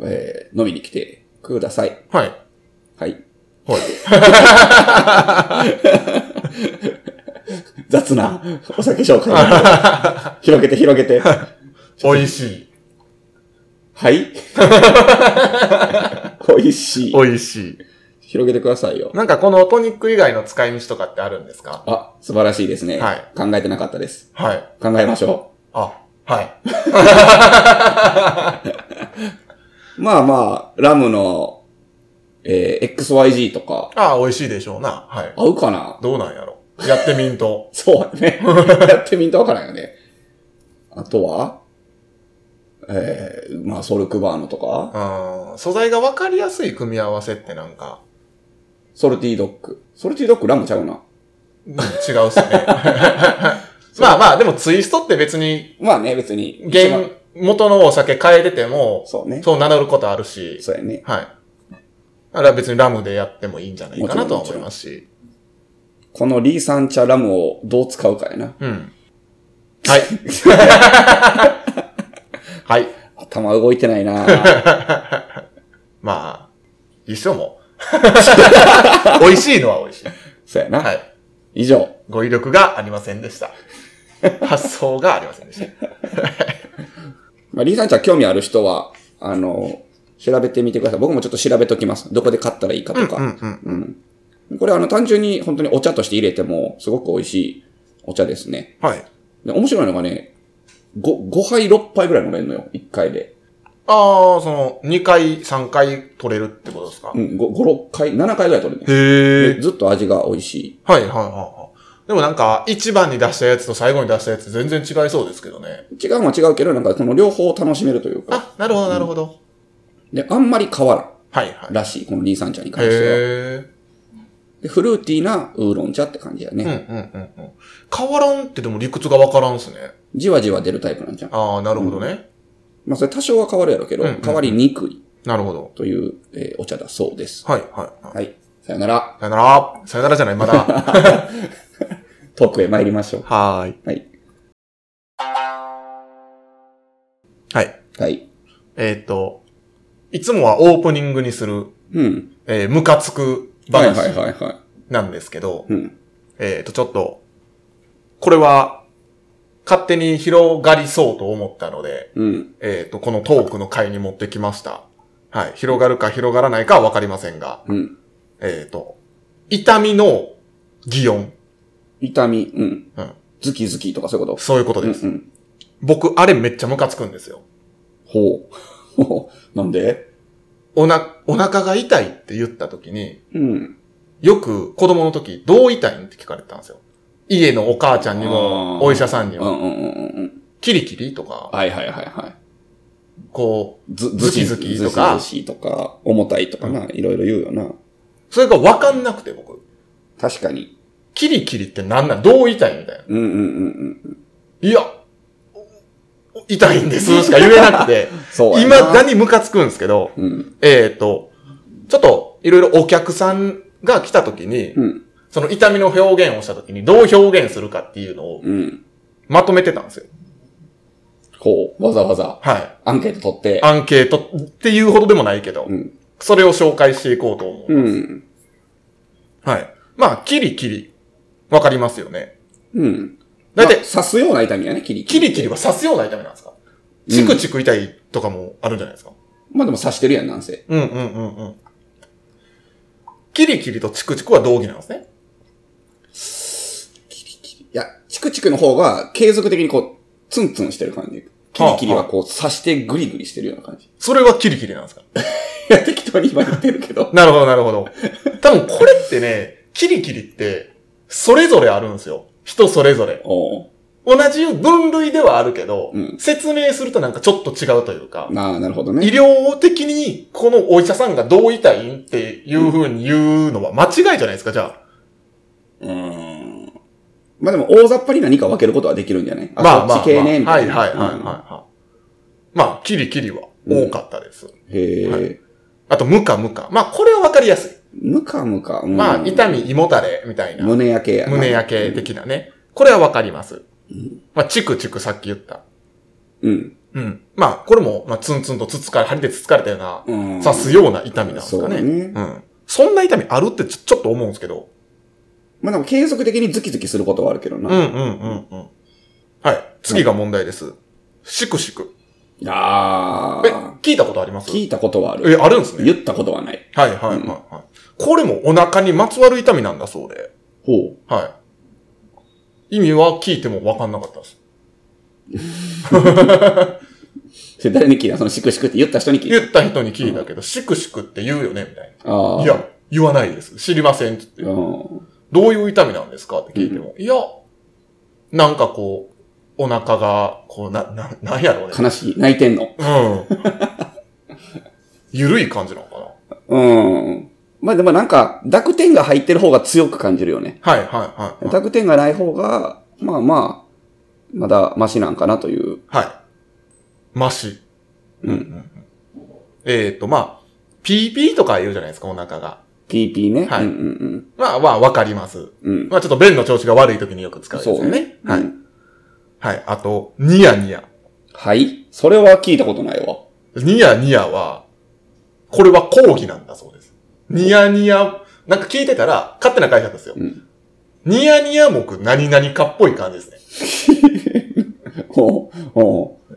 [SPEAKER 1] えー飲みに来てください。
[SPEAKER 2] はい。
[SPEAKER 1] はい。
[SPEAKER 2] はい。
[SPEAKER 1] 雑なお酒紹介。広げて広げて。
[SPEAKER 2] 美味しい。
[SPEAKER 1] はい。美味しい。
[SPEAKER 2] 美味しい。
[SPEAKER 1] 広げてくださいよ。
[SPEAKER 2] なんかこのトニック以外の使い道とかってあるんですか？
[SPEAKER 1] あ、素晴らしいですね。
[SPEAKER 2] はい
[SPEAKER 1] 考えてなかったです。
[SPEAKER 2] はい。
[SPEAKER 1] 考えましょ
[SPEAKER 2] あ、はい。
[SPEAKER 1] う。まあまあ、ラムの、えー XYG とか、
[SPEAKER 2] ああ、美味しいでしょうな。はい。
[SPEAKER 1] 合うかな？
[SPEAKER 2] どうなんやろ。やってみんと。
[SPEAKER 1] そうだね。やってみんとわからんよね。あとは、えー、まあ、ソルクバーノとか、
[SPEAKER 2] うん。素材が分かりやすい組み合わせってなんか、
[SPEAKER 1] ソルティドッグ。ソルティドッグラムちゃうな。
[SPEAKER 2] うん違うっすね。まあまあ、でもツイストって別に、
[SPEAKER 1] まあね、別に。
[SPEAKER 2] 原、元のお酒変えてても、
[SPEAKER 1] そうね。
[SPEAKER 2] そう名乗ることあるし、
[SPEAKER 1] そうやね。
[SPEAKER 2] はい。だから別にラムでやってもいいんじゃないかなとは思いますし。
[SPEAKER 1] このリーサンチャラムをどう使うかやな。
[SPEAKER 2] うん。はい。はい。
[SPEAKER 1] 頭動いてないな
[SPEAKER 2] まあ、一緒もう。美味しいのは美味しい。
[SPEAKER 1] そうやな。
[SPEAKER 2] はい。
[SPEAKER 1] 以上。
[SPEAKER 2] 語彙力がありませんでした。発想がありませんでした。
[SPEAKER 1] まあ、リーサンチャ興味ある人は、あの、調べてみてください。僕もちょっと調べときます。どこで買ったらいいかとか。
[SPEAKER 2] うんうん。
[SPEAKER 1] これあの単純に本当にお茶として入れてもすごく美味しいお茶ですね。
[SPEAKER 2] はい。
[SPEAKER 1] で面白いのがね、5, 5杯6杯ぐらい飲めるのよ。1回で。
[SPEAKER 2] ああ、その、2回、3回取れるってことですか、
[SPEAKER 1] うん、5、5 6回、7回ぐらい取るね。
[SPEAKER 2] へ
[SPEAKER 1] でずっと味が美味しい
[SPEAKER 2] はいはいはい。でもなんか、一番に出したやつと最後に出したやつ全然違いそうですけどね。
[SPEAKER 1] 違うのは違うけど、なんかその両方楽しめるというか。
[SPEAKER 2] あ、なるほどなるほど。
[SPEAKER 1] で、あんまり変わらん。
[SPEAKER 2] はいはい。
[SPEAKER 1] らしい。このリーサン茶に関しては。
[SPEAKER 2] へ
[SPEAKER 1] でフルーティーなウーロン茶って感じや
[SPEAKER 2] え。うんうん
[SPEAKER 1] ね。
[SPEAKER 2] うんうん。変わらんってでも理屈がわからんっすね。
[SPEAKER 1] じわじわ出るタイプなんじゃん。
[SPEAKER 2] ああ、なるほどね。
[SPEAKER 1] まあそれ多少は変わるやろうけど、
[SPEAKER 2] うんうん
[SPEAKER 1] 変わりにくい
[SPEAKER 2] なるほど。
[SPEAKER 1] という、えーお茶だそうです。
[SPEAKER 2] はいはいはい。
[SPEAKER 1] はい。さよなら。
[SPEAKER 2] さよなら。さよならじゃない、まだ。
[SPEAKER 1] トークへ参りましょう。
[SPEAKER 2] はーい。
[SPEAKER 1] はい。
[SPEAKER 2] はい。
[SPEAKER 1] はい。
[SPEAKER 2] えっ、と、いつもはオープニングにする、
[SPEAKER 1] うん。
[SPEAKER 2] えームカつく
[SPEAKER 1] はい
[SPEAKER 2] 話
[SPEAKER 1] はいはいはい。
[SPEAKER 2] なんですけど、
[SPEAKER 1] うん。
[SPEAKER 2] えっ、と、ちょっと、これは、勝手に広がりそうと思ったので、
[SPEAKER 1] うん。
[SPEAKER 2] えっ、と、このトークの回に持ってきました。はい。広がるか広がらないかはわかりませんが、
[SPEAKER 1] うん。
[SPEAKER 2] えっ、と、痛みの擬音。
[SPEAKER 1] 痛み、うん。
[SPEAKER 2] うん。
[SPEAKER 1] ズキズキとかそういうこと？
[SPEAKER 2] そういうことです。
[SPEAKER 1] うんうん。
[SPEAKER 2] 僕、あれめっちゃムカつくんですよ。
[SPEAKER 1] ほう。なんで？
[SPEAKER 2] おな、お腹が痛いって言った時に、
[SPEAKER 1] うん。
[SPEAKER 2] よく子供の時、どう痛いんって聞かれてたんですよ。家のお母ちゃんに
[SPEAKER 1] あ
[SPEAKER 2] も、
[SPEAKER 1] ー
[SPEAKER 2] お医者さんにも、
[SPEAKER 1] うんうんうんうん。
[SPEAKER 2] キリキリとか、
[SPEAKER 1] はいはいはいはい。
[SPEAKER 2] こう、
[SPEAKER 1] ず、
[SPEAKER 2] ズキズキとか
[SPEAKER 1] ずしとか、重たいとかな、いろいろ言うよな。
[SPEAKER 2] それがわかんなくて僕、
[SPEAKER 1] 確かに。
[SPEAKER 2] キリキリってなんなん？どう痛いみたいな。
[SPEAKER 1] うんうんうんうん。
[SPEAKER 2] いや、お痛いんですしか言えなくて、
[SPEAKER 1] そうや
[SPEAKER 2] 今
[SPEAKER 1] な。
[SPEAKER 2] だにムカつくんですけど、
[SPEAKER 1] うん。
[SPEAKER 2] えっ、と、ちょっといろいろお客さんが来た時に、
[SPEAKER 1] うん。
[SPEAKER 2] その痛みの表現をした時にどう表現するかっていうのを
[SPEAKER 1] うん。
[SPEAKER 2] まとめてたんですよ。
[SPEAKER 1] こう、わざわざ
[SPEAKER 2] はい。
[SPEAKER 1] アンケート取って。
[SPEAKER 2] アンケートっていうほどでもないけど、
[SPEAKER 1] うん。
[SPEAKER 2] それを紹介していこうと思う。
[SPEAKER 1] うん。
[SPEAKER 2] はい。まあ、キリキリ。わかりますよね。
[SPEAKER 1] うん。
[SPEAKER 2] だいたい
[SPEAKER 1] まあ刺すような痛みやね、キリ
[SPEAKER 2] キリキリは刺すような痛みなんですか？チクチク痛いとかもあるんじゃないですか、
[SPEAKER 1] まあでも刺してるやん、なんせ。
[SPEAKER 2] うん、うんうんうんキリキリとチクチクは同義なんですね？
[SPEAKER 1] いや、チクチクの方が継続的にこう、ツンツンしてる感じ。キリキリはこう刺してグリグリしてるような感じ。い
[SPEAKER 2] それはキリキリなんですか？
[SPEAKER 1] や、適当に今言ってるけど。
[SPEAKER 2] なるほど、なるほど。多分これってね、キリキリって、それぞれあるんですよ。人それぞれ。同じ分類ではあるけど、
[SPEAKER 1] うん
[SPEAKER 2] 説明するとなんかちょっと違うというか、
[SPEAKER 1] なあ、なるほど
[SPEAKER 2] 医
[SPEAKER 1] ね。
[SPEAKER 2] 療的にこのお医者さんがどう痛いんっていう風に言うのは間違いじゃないですか、じゃあ。
[SPEAKER 1] うーん。まあでも、大雑把に何か分けることはできるんじゃない？あ、
[SPEAKER 2] まあまあ、まあ
[SPEAKER 1] たいな。
[SPEAKER 2] はいはいはいはい、はい。まあ、キリキリは多かったです。
[SPEAKER 1] うんへえ、
[SPEAKER 2] はいあと、ムカムカ。まあ、これはわかりやすい。
[SPEAKER 1] ムカムカ。うん
[SPEAKER 2] まあ、痛み、胃もたれみたいな。
[SPEAKER 1] 胸焼けやな。
[SPEAKER 2] 胸焼け的なね。これはわかります。まあ、チクチクさっき言った。
[SPEAKER 1] うん。
[SPEAKER 2] うん。まあ、これも、まあ、ツンツンとつつかれ、針でつつかれたような、
[SPEAKER 1] うん。
[SPEAKER 2] 刺すような痛みなんですかね。
[SPEAKER 1] そうね
[SPEAKER 2] ん。そんな痛みあるってちょっと思うんですけど。
[SPEAKER 1] まあでも継続的にズキズキすることはあるけどな。
[SPEAKER 2] うんうんうんうん。はい。次が問題です。シクシク。え
[SPEAKER 1] ああ。、
[SPEAKER 2] 聞いたことあります？
[SPEAKER 1] 聞いたことはある。
[SPEAKER 2] え、あるんですね。
[SPEAKER 1] 言ったことはない。
[SPEAKER 2] はいはいはいはい。これもお腹にまつわる痛みなんだそうで。
[SPEAKER 1] ほう。
[SPEAKER 2] はい。意味は聞いても分かんなかったです。
[SPEAKER 1] それ誰に聞いた？そのシクシクって言った人に聞いた？
[SPEAKER 2] 言った人に聞いたけど、シクシクって言うよねみたい
[SPEAKER 1] ああ。
[SPEAKER 2] な。いや、言わないです。知りませんって言って。
[SPEAKER 1] うん。
[SPEAKER 2] どういう痛みなんですかって聞いても。いや、なんかこう、お腹が、こう、な、な、なんやろうね。
[SPEAKER 1] 悲しい。泣いてんの。
[SPEAKER 2] うん。ゆるい感じなのか
[SPEAKER 1] うん。まあでもなんか、濁点が入ってる方が強く感じるよね。
[SPEAKER 2] なはいはいはいはい。
[SPEAKER 1] 濁点がない方が、まあまあ、まだマシなんかなという。
[SPEAKER 2] はい。マシ。うんうんうん。えっ、と、まあ、PP とか言うじゃないですか、お腹が。
[SPEAKER 1] PP ね。
[SPEAKER 2] はい
[SPEAKER 1] うんうん
[SPEAKER 2] まあまあ、わかります。
[SPEAKER 1] うん。うん。
[SPEAKER 2] まあちょっと便の調子が悪い時によく使うやつですよね。はい。
[SPEAKER 1] うん
[SPEAKER 2] はい。あと、ニヤニヤ。
[SPEAKER 1] はい。それは聞いたことないわ。
[SPEAKER 2] ニヤニヤは、これは講義なんだそうです。ニヤニヤ、なんか聞いてたら、勝手な会社ですよ。
[SPEAKER 1] うん
[SPEAKER 2] ニヤニヤ目何々かっぽい感じですね。
[SPEAKER 1] ほう。ほう。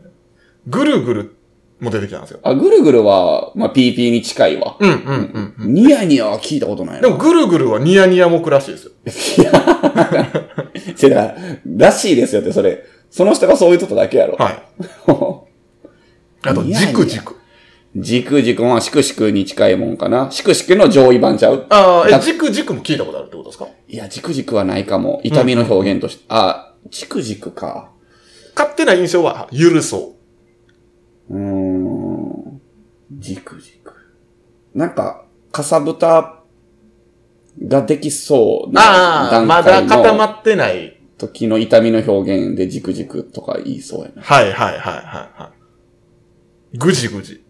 [SPEAKER 2] ぐるぐるも出てきたんですよ。
[SPEAKER 1] あ、ぐるぐるは、まあ PP に近いわ。
[SPEAKER 2] うんうんうんうん。
[SPEAKER 1] ニヤニヤは聞いたことないな。
[SPEAKER 2] でも、ぐるぐるはニヤニヤ目らしいですよ。
[SPEAKER 1] せやら、らしいですよって、それ。その人がそういうことだけやろ。
[SPEAKER 2] はい。あと、じくじく。
[SPEAKER 1] じくじくはしくしくに近いもんかな。しくしくの上位版ちゃう？
[SPEAKER 2] ああ、
[SPEAKER 1] だ
[SPEAKER 2] え、じくじくも聞いたことあるってことですか？
[SPEAKER 1] いや、じくじくはないかも。痛みの表現として。あ、じくじくか。
[SPEAKER 2] 勝手な印象は、ゆるそう
[SPEAKER 1] ーん。じくじく。なんか、かさぶたができそう
[SPEAKER 2] う。
[SPEAKER 1] な
[SPEAKER 2] ああ、
[SPEAKER 1] 段
[SPEAKER 2] まだ
[SPEAKER 1] 階の
[SPEAKER 2] 固まってない。
[SPEAKER 1] 時の痛みの表現でじくじくとか言いそうやな。
[SPEAKER 2] はいはいはいはいはい。ぐじぐじ。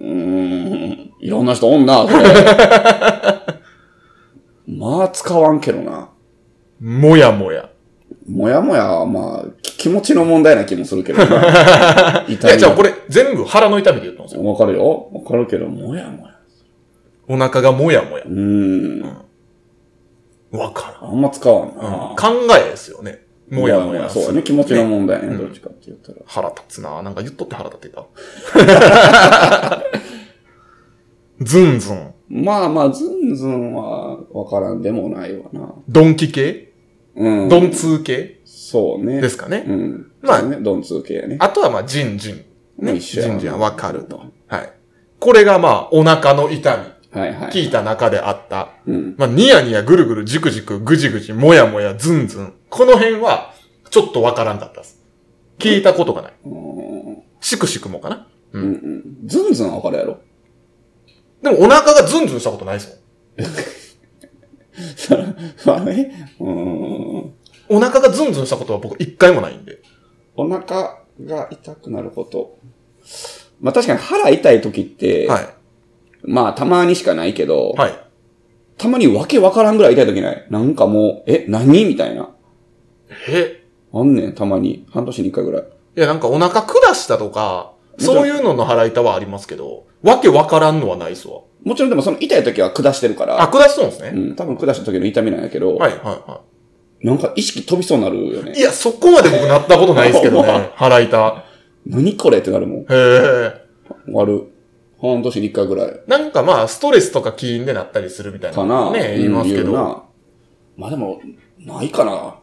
[SPEAKER 1] うーん。いろんな人おんな、それ。まあ、使わんけどな。
[SPEAKER 2] もやもや。
[SPEAKER 1] もやもやは、まあ、き気持ちの問題な気もするけどな。
[SPEAKER 2] いや、じゃあこれ全部腹の痛みで言ったんですよ。
[SPEAKER 1] わかるよわかるけど、もやもや。
[SPEAKER 2] お腹がもやもや
[SPEAKER 1] う。ーん。
[SPEAKER 2] わか
[SPEAKER 1] あんま使わん
[SPEAKER 2] らん。
[SPEAKER 1] な。
[SPEAKER 2] 考えですよね。もやもや。
[SPEAKER 1] そうやね。気持ちの問題ね。
[SPEAKER 2] うん
[SPEAKER 1] どっちかって言ったら。
[SPEAKER 2] 腹立つななんか言っとって腹立ってた。ズンズン。
[SPEAKER 1] まあまあ、ズンズンはわからんでもないわな。
[SPEAKER 2] ドンキ系？
[SPEAKER 1] うん。
[SPEAKER 2] ドンツー系？
[SPEAKER 1] そうね。
[SPEAKER 2] ですかね。
[SPEAKER 1] うん。
[SPEAKER 2] まあ
[SPEAKER 1] ね、ドンツー系やね。
[SPEAKER 2] あとはまあ、ジンジン。ね。ジンジンはわかると。これがまあ、お腹の痛み。聞いた中であった。
[SPEAKER 1] うん。
[SPEAKER 2] まあ、ニヤニヤ、ぐるぐる、じくじく、ぐじぐじ、もやもや、ずんずん。この辺は、ちょっとわからんかったです。聞いたことがない。
[SPEAKER 1] うん
[SPEAKER 2] しくしくもかな。
[SPEAKER 1] うんうん。ズンズンはわかるやろ。
[SPEAKER 2] でもお腹がズンズンしたことないですもん。
[SPEAKER 1] まあね。うん。
[SPEAKER 2] お腹がズンズンしたことは僕一回もないんで。
[SPEAKER 1] お腹が痛くなること。まあ確かに腹痛い時って、
[SPEAKER 2] はい。
[SPEAKER 1] まあたまにしかないけど、
[SPEAKER 2] はい。
[SPEAKER 1] たまにわけわからんぐらい痛い時ない？なんかもう、え、何？みたいな。
[SPEAKER 2] え？
[SPEAKER 1] あんねん、たまに。半年に一回ぐらい。
[SPEAKER 2] いや、なんかお腹下したとか、そういうのの腹痛はありますけど、わけわからんのはないっすわ。
[SPEAKER 1] もちろんでもその痛い時は下してるから、
[SPEAKER 2] あ、下しそうですね。
[SPEAKER 1] うん、多分下した時の痛みなんやけど、
[SPEAKER 2] はい、はい、は
[SPEAKER 1] なんか意識飛びそうになるよね
[SPEAKER 2] い。い。や、そこまで僕なったことないですけどね。腹痛。
[SPEAKER 1] 何これってなるもん。
[SPEAKER 2] へえ。
[SPEAKER 1] ある。半年に一回ぐらい。
[SPEAKER 2] なんかまあ、ストレスとか起因でなったりするみたいな。
[SPEAKER 1] かな。
[SPEAKER 2] ね、言いますけど。
[SPEAKER 1] まあでも、ないかな。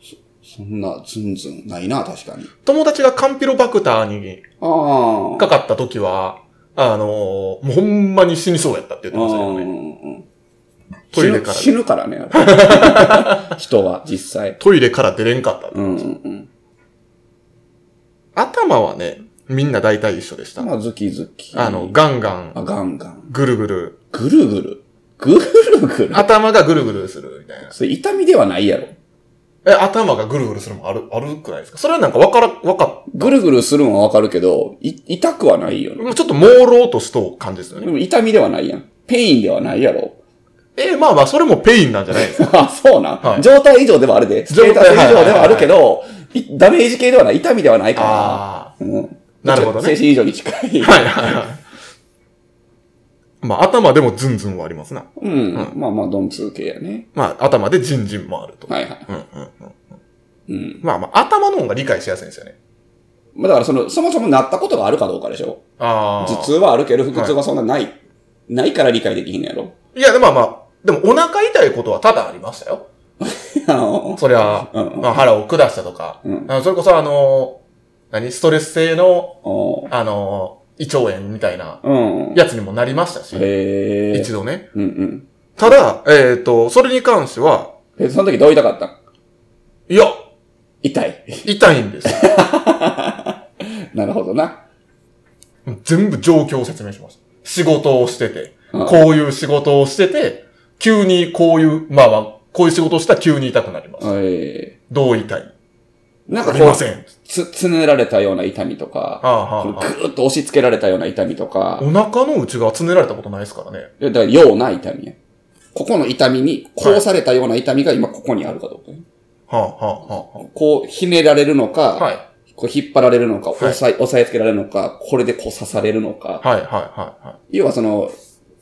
[SPEAKER 1] そそんな、ズンズン、ないな、確かに。
[SPEAKER 2] 友達がカンピロバクターに
[SPEAKER 1] ああ。
[SPEAKER 2] かかった時は、あのーもうほんまに死にそうやったって言ってましたけどね。
[SPEAKER 1] うん
[SPEAKER 2] トイレから
[SPEAKER 1] 死ぬからね。人は、実際。
[SPEAKER 2] トイレから出れんかったって。
[SPEAKER 1] うんうんうん。
[SPEAKER 2] 頭はね、みんな大体一緒でした。
[SPEAKER 1] まあ、ズキズキ。
[SPEAKER 2] あの、ガンガン、
[SPEAKER 1] あ、ガンガン。
[SPEAKER 2] ぐるぐる。
[SPEAKER 1] ぐるぐる？ぐるぐる。
[SPEAKER 2] 頭がぐるぐるするみたいな。
[SPEAKER 1] それ痛みではないやろ。
[SPEAKER 2] え、頭がぐるぐるするもある、あるくないですか？それはなんかわから、わか
[SPEAKER 1] ぐるぐるするのはわかるけど、い痛くはないよね。
[SPEAKER 2] っ、ちょっと朦朧としとう感じですよね。
[SPEAKER 1] でも痛みではないやん。 pain ではないやろ。
[SPEAKER 2] えまあまあ、それも pain なんじゃないですか
[SPEAKER 1] あ、そうなん、
[SPEAKER 2] はい
[SPEAKER 1] 状態異常ではあるで。ステータス異常ではあるけ
[SPEAKER 2] 状
[SPEAKER 1] ど、いダメージ系ではない。痛みではないか
[SPEAKER 2] あ
[SPEAKER 1] ら。うん。
[SPEAKER 2] なるほどね
[SPEAKER 1] 精神異常に近い。
[SPEAKER 2] あ。はいはいはい。まあ、頭でもズンズンはありますな。
[SPEAKER 1] うん。まあまあ、ドンツー系やね。
[SPEAKER 2] まあ、頭でジンジンもあると。
[SPEAKER 1] はいはい。
[SPEAKER 2] うんうんうん。
[SPEAKER 1] うん。
[SPEAKER 2] まあまあ、頭の方が理解しやすいんですよね。
[SPEAKER 1] まあだからその、そもそもなったことがあるかどうかでしょ
[SPEAKER 2] ああ。
[SPEAKER 1] 頭痛はあるけど、腹痛がそんなない。ないから理解できひんのやろ
[SPEAKER 2] いや、でもまあまあ、でもお腹痛いことは多々ありましたよ。
[SPEAKER 1] あの
[SPEAKER 2] そりゃ、
[SPEAKER 1] うん
[SPEAKER 2] まあ、腹を下したとか、
[SPEAKER 1] うん
[SPEAKER 2] それこそあの、何ストレス性の、
[SPEAKER 1] お
[SPEAKER 2] あの、胃腸炎みたいな
[SPEAKER 1] うん。
[SPEAKER 2] やつにもなりましたし。一度ね。
[SPEAKER 1] うんうん。
[SPEAKER 2] ただ、えっ、と、それに関しては、
[SPEAKER 1] え、その時どう痛かったん？
[SPEAKER 2] いや、
[SPEAKER 1] 痛い。
[SPEAKER 2] 痛いんです。
[SPEAKER 1] なるほどな。
[SPEAKER 2] 全部状況を説明しました。仕事をしてて、
[SPEAKER 1] うん
[SPEAKER 2] こういう仕事をしてて、急にこういう、まあまあ、こういう仕事をしたら急に痛くなります。
[SPEAKER 1] え
[SPEAKER 2] どう痛い
[SPEAKER 1] ー、なんかこう。つ、つねられたような痛みとか、
[SPEAKER 2] ああ、はあ、
[SPEAKER 1] ぐ
[SPEAKER 2] はあ。
[SPEAKER 1] ーっと押し付けられたような痛みとか、
[SPEAKER 2] お腹の内側つねられたことないですからね。
[SPEAKER 1] だからような痛みや。ここの痛みに、こうされたような痛みが今ここにあるかどうかね。
[SPEAKER 2] はあ、はあ、は
[SPEAKER 1] こう、ひねられるのか、
[SPEAKER 2] あ。はい。
[SPEAKER 1] こう引っ張られるのか、
[SPEAKER 2] い
[SPEAKER 1] 押さえ、押さえつけられるのか、これでこう刺されるのか。
[SPEAKER 2] はい、はい、は
[SPEAKER 1] 要はその、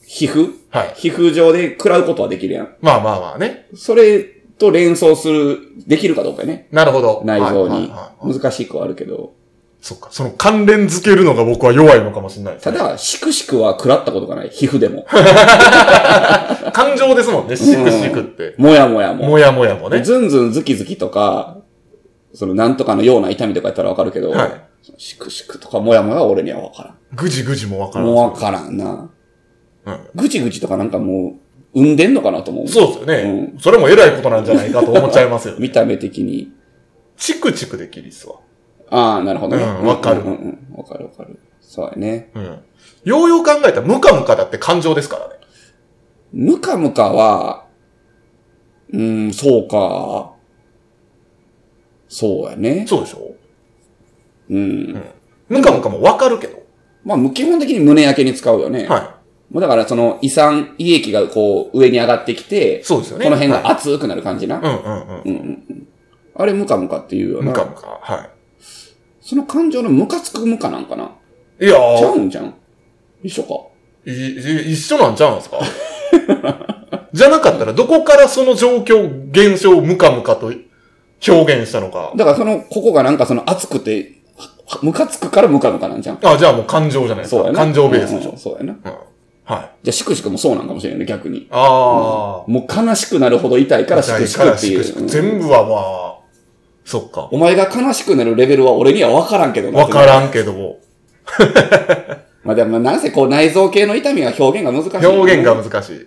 [SPEAKER 1] 皮膚？
[SPEAKER 2] い。はい。
[SPEAKER 1] 皮膚上で食らうことはできるやん。
[SPEAKER 2] まあまあまあね。
[SPEAKER 1] それと連想する、できるかどうかね。
[SPEAKER 2] なるほど。
[SPEAKER 1] 内臓に。難しくはあるけど。
[SPEAKER 2] そっか。その関連づけるのが僕は弱いのかもしれないね。
[SPEAKER 1] ただ、しくしくは食らったことがない。皮膚でも。
[SPEAKER 2] 感情ですもんね。しくしくって。
[SPEAKER 1] もやもやも。
[SPEAKER 2] もやもやもね。
[SPEAKER 1] ズンズンズキズキとか、そのなんとかのような痛みとかやったらわかるけど、
[SPEAKER 2] はい
[SPEAKER 1] しくしくとかもやもやは俺にはわから
[SPEAKER 2] ぐじぐじもわか
[SPEAKER 1] ん。
[SPEAKER 2] らん。
[SPEAKER 1] もうわからんな。
[SPEAKER 2] うん。
[SPEAKER 1] ぐちぐちとかなんかもう、産んでんのかなと思う。
[SPEAKER 2] そうですよね。それも偉いことなんじゃないかと思っちゃいますよ。
[SPEAKER 1] 見た目的に。
[SPEAKER 2] チクチクできりっすわ。
[SPEAKER 1] ああ、なるほどね。
[SPEAKER 2] うんわかる
[SPEAKER 1] うんうんうん。わかるわかる。そうやね。
[SPEAKER 2] うん。ようよう考えたらムカムカだって感情ですからね。
[SPEAKER 1] ムカムカは、うーん、そうか。そうやね。
[SPEAKER 2] そうでしょ？
[SPEAKER 1] うん。
[SPEAKER 2] ムカムカもわかるけど。
[SPEAKER 1] まあ、基本的に胸焼けに使うよね。
[SPEAKER 2] は
[SPEAKER 1] もうだからその胃酸、胃液がこう上に上がってきて、
[SPEAKER 2] い。そうですよね。
[SPEAKER 1] この辺が
[SPEAKER 2] はい
[SPEAKER 1] 熱くなる感じな？
[SPEAKER 2] うんうんうん。
[SPEAKER 1] うんうんうん。あれムカムカっていうよな。
[SPEAKER 2] ムカムカ。は
[SPEAKER 1] その感情のムカつくムカなんかな？い
[SPEAKER 2] いや
[SPEAKER 1] ちゃ
[SPEAKER 2] ー
[SPEAKER 1] うんじゃん？一緒か？
[SPEAKER 2] いい一緒なんちゃうんですか？じゃなかったら、どこからその状況、現象をムカムカと表現したのか。
[SPEAKER 1] だからその、ここがなんかその熱くて、はムカつくからムカムカなんじゃん？
[SPEAKER 2] あ、じゃあもう感情じゃないですか。
[SPEAKER 1] そうやな。
[SPEAKER 2] 感情ベースでしょ。
[SPEAKER 1] そうやな。
[SPEAKER 2] うん。はい。
[SPEAKER 1] じゃあ、しくしくもそうなんかもしれないね、逆に。
[SPEAKER 2] ああ。
[SPEAKER 1] もう悲しくなるほど痛いからしくしくっていう。
[SPEAKER 2] しくしく
[SPEAKER 1] うん
[SPEAKER 2] 全部はまあ、そっか。
[SPEAKER 1] お前が悲しくなるレベルは俺には分からんけどな。
[SPEAKER 2] わからんけど も。
[SPEAKER 1] うまあでも、なんせこう内臓系の痛みは表現が難しい、
[SPEAKER 2] 表現が難しい。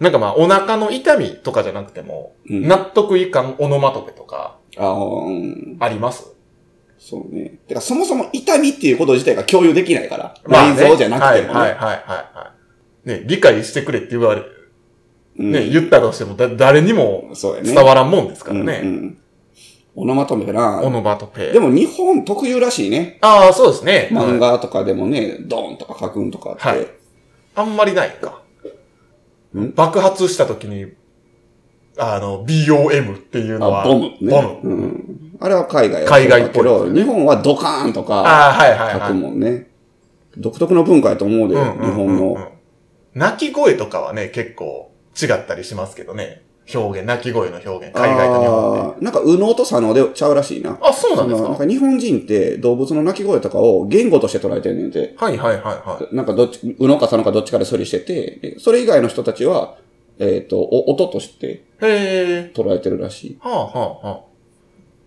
[SPEAKER 2] なんかまあ、お腹の痛みとかじゃなくても、
[SPEAKER 1] うん
[SPEAKER 2] 納得いかんオノマトペとか、
[SPEAKER 1] ああ、うん。
[SPEAKER 2] あります
[SPEAKER 1] そうね。てか、そもそも痛みっていうこと自体が共有できないから。
[SPEAKER 2] まあね
[SPEAKER 1] 内臓じゃなくてもね。
[SPEAKER 2] はいはいはいはいはい。ね、理解してくれって言われ、
[SPEAKER 1] うん
[SPEAKER 2] ね、言ったとしてもだ誰にも。伝わらんもんですからね。
[SPEAKER 1] うんうんオノマトペな。
[SPEAKER 2] オノマトペ。
[SPEAKER 1] でも日本特有らしいね。
[SPEAKER 2] ああ、そうですね。
[SPEAKER 1] 漫画とかでもね、ドーンとか書くんとかって。
[SPEAKER 2] はいあんまりないか。
[SPEAKER 1] ん？
[SPEAKER 2] 爆発した時に、あの、BOM っていうのは、
[SPEAKER 1] あ、ボムね。
[SPEAKER 2] ボム。
[SPEAKER 1] うん。あれは海外
[SPEAKER 2] 海外っぽい
[SPEAKER 1] けど、日本はドカーンとか
[SPEAKER 2] ああ、はいはい
[SPEAKER 1] 書く
[SPEAKER 2] はい。
[SPEAKER 1] もんね。独特の文化やと思うで、日本の。
[SPEAKER 2] 鳴き声とかはね、結構違ったりしますけどね。表現、鳴き声の表現、海外と日本で。
[SPEAKER 1] なんか、右脳と左脳でちゃうらしいな。
[SPEAKER 2] あ、そうなんです
[SPEAKER 1] そのなん
[SPEAKER 2] か
[SPEAKER 1] か日本人って動物の鳴き声とかを言語として捉えてるねんて。
[SPEAKER 2] はいはいはいはい。
[SPEAKER 1] なんかどっち、右脳か左脳かどっちかで処理してて、でそれ以外の人たちは、えっ、と、お音として。捉えてるらしい。
[SPEAKER 2] はあはあはあ。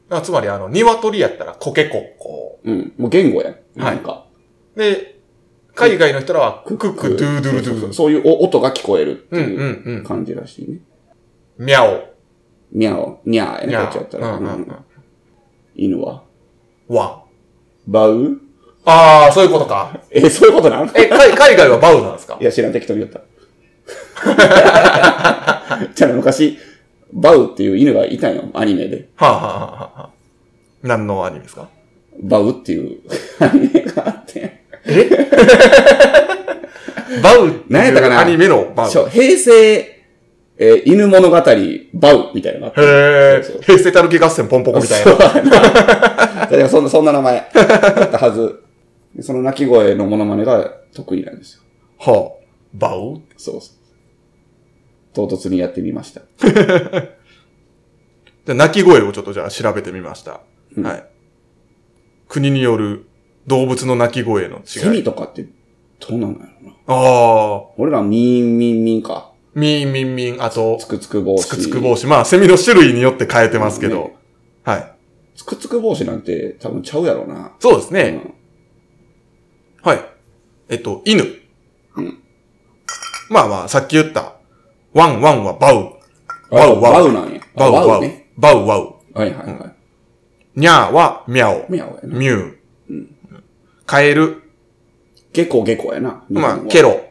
[SPEAKER 2] あつまりあの、鶏やったらコケコッコ
[SPEAKER 1] うん。もう言語やん。
[SPEAKER 2] はい
[SPEAKER 1] なんか。
[SPEAKER 2] ー。で、海外の人らは cock-a-doodle-doo。
[SPEAKER 1] そうそういうお音が聞こえるって
[SPEAKER 2] うん
[SPEAKER 1] いう
[SPEAKER 2] うんうん。
[SPEAKER 1] 感じらしいね。
[SPEAKER 2] meow。
[SPEAKER 1] にゃお、にゃーやね、こ
[SPEAKER 2] ミャ
[SPEAKER 1] っちやったら。犬は？
[SPEAKER 2] ワン。
[SPEAKER 1] bow？
[SPEAKER 2] ああ、そういうことか。
[SPEAKER 1] え、そういうことなん？
[SPEAKER 2] え、海海外は bow なんですか？
[SPEAKER 1] いや、知らん、適当に言った。じゃあ昔、バウっていう犬がいたんよ、アニメで。
[SPEAKER 2] はあ、はあはあはあ、何のアニメですか？
[SPEAKER 1] バウっていう アニメがあって。
[SPEAKER 2] バウって
[SPEAKER 1] 何やったかな
[SPEAKER 2] いうアニメのバウ？
[SPEAKER 1] そう、平成、えー犬物語、バウみたいなのがあって。
[SPEAKER 2] へえ
[SPEAKER 1] そうそう。
[SPEAKER 2] 平成たぬき合戦ポンポコみたい
[SPEAKER 1] そう
[SPEAKER 2] な。
[SPEAKER 1] やな。だからそんな、そんな名前だったはず。その鳴き声のモノマネが得意なんですよ。
[SPEAKER 2] はあ。バウ？
[SPEAKER 1] そうそう。唐突にやってみました。
[SPEAKER 2] じゃあ、鳴き声をちょっとじゃあ調べてみました。
[SPEAKER 1] うん
[SPEAKER 2] はい。国による動物の鳴き声の
[SPEAKER 1] セミ
[SPEAKER 2] 違い。
[SPEAKER 1] とかってどうなんだろうな。
[SPEAKER 2] ああ。
[SPEAKER 1] 俺らミーンミンミンか。
[SPEAKER 2] ミンミンミン、あと
[SPEAKER 1] つ、くつく帽子。
[SPEAKER 2] つくつく帽子。まあ、セミの種類によって変えてますけど。
[SPEAKER 1] ね
[SPEAKER 2] はい。
[SPEAKER 1] つくつく帽子なんて多分ちゃうやろうな。
[SPEAKER 2] そうですね。
[SPEAKER 1] うん
[SPEAKER 2] はい。えっと、犬。
[SPEAKER 1] うん
[SPEAKER 2] まあまあ、さっき言った、ワンワンはバウ。
[SPEAKER 1] あ
[SPEAKER 2] ワウ
[SPEAKER 1] バウなんや。
[SPEAKER 2] バウワウ。
[SPEAKER 1] バウね。
[SPEAKER 2] バウ。
[SPEAKER 1] はいはいは
[SPEAKER 2] ニャーはミャオ。
[SPEAKER 1] い。ミャオやな。
[SPEAKER 2] ミュー。カエル。
[SPEAKER 1] ゲコゲコやな。
[SPEAKER 2] まあ、ケ
[SPEAKER 1] ロ。
[SPEAKER 2] ロ。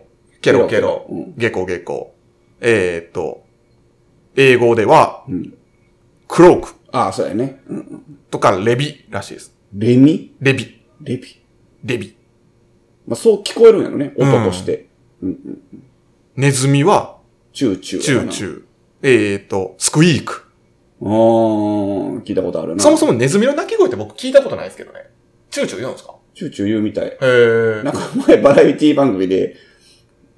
[SPEAKER 2] ケロケ
[SPEAKER 1] ケロ。
[SPEAKER 2] ゲコゲコ。えーっと、英語では、
[SPEAKER 1] うん。
[SPEAKER 2] クローク
[SPEAKER 1] ああ、そうやね。うん。
[SPEAKER 2] とかレビらしいです。
[SPEAKER 1] レミ？
[SPEAKER 2] レビ。
[SPEAKER 1] レビ。
[SPEAKER 2] レビ。
[SPEAKER 1] まあそう聞こえるんやろね。音として。
[SPEAKER 2] ネズミは、
[SPEAKER 1] チューチュー。
[SPEAKER 2] チューチュー。えーっと、 squeak。
[SPEAKER 1] あー、聞いたことあるな。
[SPEAKER 2] そもそもネズミの鳴き声って僕聞いたことないですけどね。チューチュー言うんですか？
[SPEAKER 1] チューチュー言うみたい。
[SPEAKER 2] へー
[SPEAKER 1] なんか前バラエティ番組で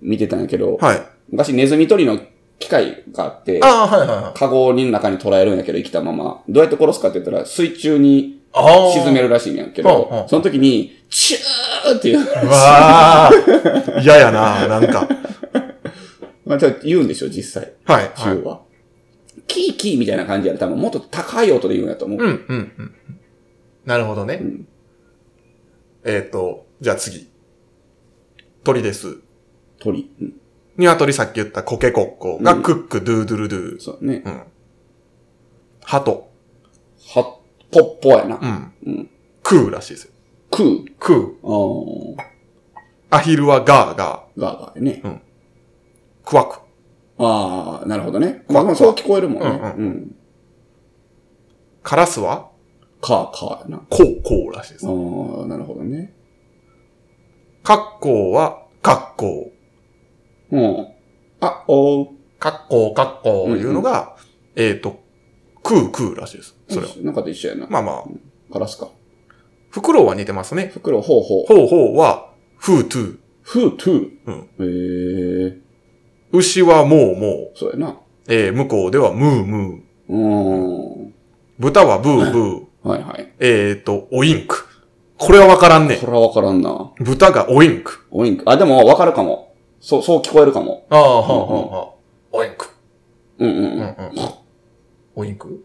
[SPEAKER 1] 見てたんやけど、
[SPEAKER 2] はい。
[SPEAKER 1] 昔ネズミ捕りの機械があって、
[SPEAKER 2] ああ、はいはいはい。
[SPEAKER 1] カゴの中に捕らえるんやけど生きたまま、どうやって殺すかって言ったら水中に。沈めるらしいんやけど、その時に、チューっていう、
[SPEAKER 2] うわあ。嫌やな、なんか。
[SPEAKER 1] まあ、言うんでしょ、実際。
[SPEAKER 2] はい。
[SPEAKER 1] チューは。キーキーみたいな感じやら多分もっと高い音で言うんやと思う。
[SPEAKER 2] うん、うん、うん。なるほどね。
[SPEAKER 1] ん
[SPEAKER 2] えっ、と、じゃあ次。鳥です。
[SPEAKER 1] 鳥。うん。
[SPEAKER 2] 鶏さっき言ったコケコッコがクックドゥードゥルドゥ。
[SPEAKER 1] そうね。
[SPEAKER 2] うん。鳩。
[SPEAKER 1] は、ぽっぽやな。
[SPEAKER 2] うん。
[SPEAKER 1] うん。
[SPEAKER 2] クーらしいですよ。
[SPEAKER 1] クー。
[SPEAKER 2] クー。
[SPEAKER 1] あー。
[SPEAKER 2] アヒルはガーガ
[SPEAKER 1] ガーガーやね。
[SPEAKER 2] ー。クワク。
[SPEAKER 1] あー、なるほどね。
[SPEAKER 2] クワ
[SPEAKER 1] まあ、そう聞こえるもんね。
[SPEAKER 2] うんうん
[SPEAKER 1] うん。
[SPEAKER 2] カラスは？
[SPEAKER 1] カー、カーやな。
[SPEAKER 2] コー、コーらしいです
[SPEAKER 1] あ。ー、なるほどね。
[SPEAKER 2] カッコーはガッコー。
[SPEAKER 1] うん。あ、おー。
[SPEAKER 2] カッコー、カッコーいうのが、えっ、と、クー、クーらしいです。それは。
[SPEAKER 1] なんかと一緒やな。
[SPEAKER 2] まあまあ、
[SPEAKER 1] カラスか。
[SPEAKER 2] フクロウは似てますね。
[SPEAKER 1] 袋、ほうほう。
[SPEAKER 2] ホウホウは、フートゥー。
[SPEAKER 1] フートゥ
[SPEAKER 2] うん。
[SPEAKER 1] ー。へー。
[SPEAKER 2] 牛はモーモ
[SPEAKER 1] そうやな。
[SPEAKER 2] ー。えー、向こうではムームー。
[SPEAKER 1] うーん。
[SPEAKER 2] 豚はブーブー。
[SPEAKER 1] はいはい。
[SPEAKER 2] えーと、オインク。これはわからんね
[SPEAKER 1] こ。れはわからんな。
[SPEAKER 2] 豚がオインク。
[SPEAKER 1] オインク。あ、でもわかるかも。そう、そう聞こえるかも。
[SPEAKER 2] ああ、はあ、はあ、はあ。オインク。
[SPEAKER 1] うんうん
[SPEAKER 2] うん
[SPEAKER 1] うん。
[SPEAKER 2] うん。オインク？